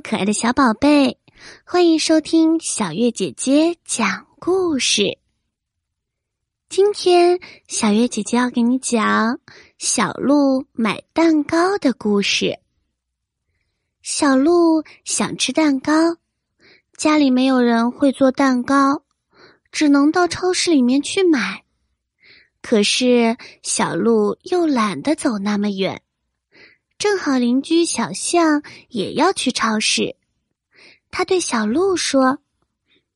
可爱的小宝贝，欢迎收听小月姐姐讲故事。今天，小月姐姐要给你讲小鹿买蛋糕的故事。小鹿想吃蛋糕，家里没有人会做蛋糕，只能到超市里面去买。可是，小鹿又懒得走那么远。正好邻居小象也要去超市，他对小鹿说：“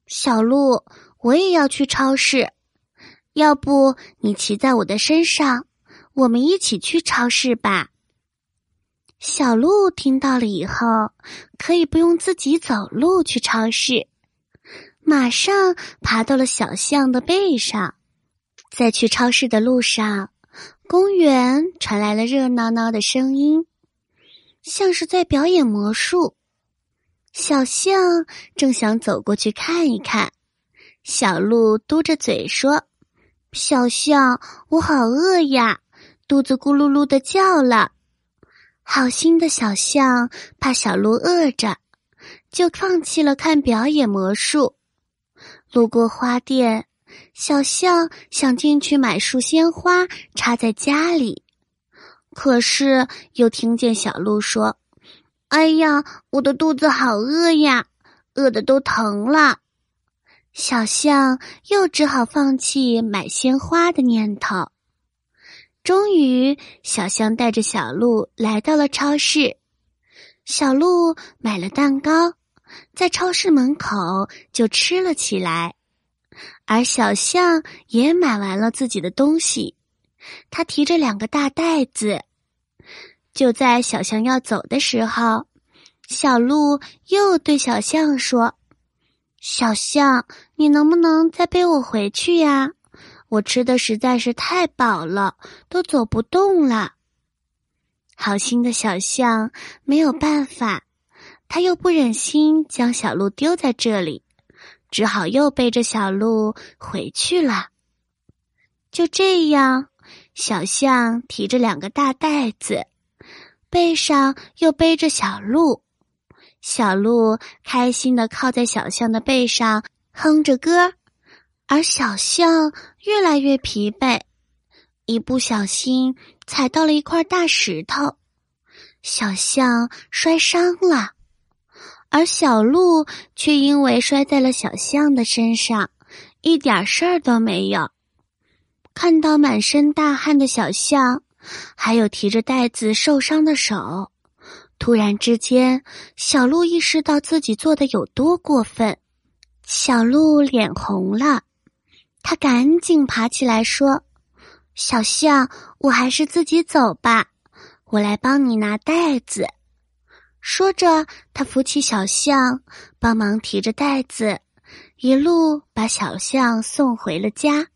小鹿，我也要去超市，要不你骑在我的身上，我们一起去超市吧。”小鹿听到了以后，可以不用自己走路去超市，马上爬到了小象的背上。在去超市的路上，公园传来了热闹闹的声音。像是在表演魔术，小象正想走过去看一看，小鹿嘟着嘴说：“小象，我好饿呀，肚子咕噜噜的叫了。”好心的小象怕小鹿饿着，就放弃了看表演魔术。路过花店，小象想进去买束鲜花插在家里。可是又听见小鹿说：“哎呀，我的肚子好饿呀，饿的都疼了。”小象又只好放弃买鲜花的念头。终于，小象带着小鹿来到了超市。小鹿买了蛋糕，在超市门口就吃了起来，而小象也买完了自己的东西。他提着两个大袋子，就在小象要走的时候，小鹿又对小象说：“小象，你能不能再背我回去呀？我吃的实在是太饱了，都走不动了。”好心的小象没有办法，他又不忍心将小鹿丢在这里，只好又背着小鹿回去了。就这样。小象提着两个大袋子，背上又背着小鹿。小鹿开心的靠在小象的背上，哼着歌而小象越来越疲惫，一不小心踩到了一块大石头，小象摔伤了，而小鹿却因为摔在了小象的身上，一点事儿都没有。看到满身大汗的小象，还有提着袋子受伤的手，突然之间，小鹿意识到自己做的有多过分。小鹿脸红了，他赶紧爬起来说：“小象，我还是自己走吧，我来帮你拿袋子。”说着，他扶起小象，帮忙提着袋子，一路把小象送回了家。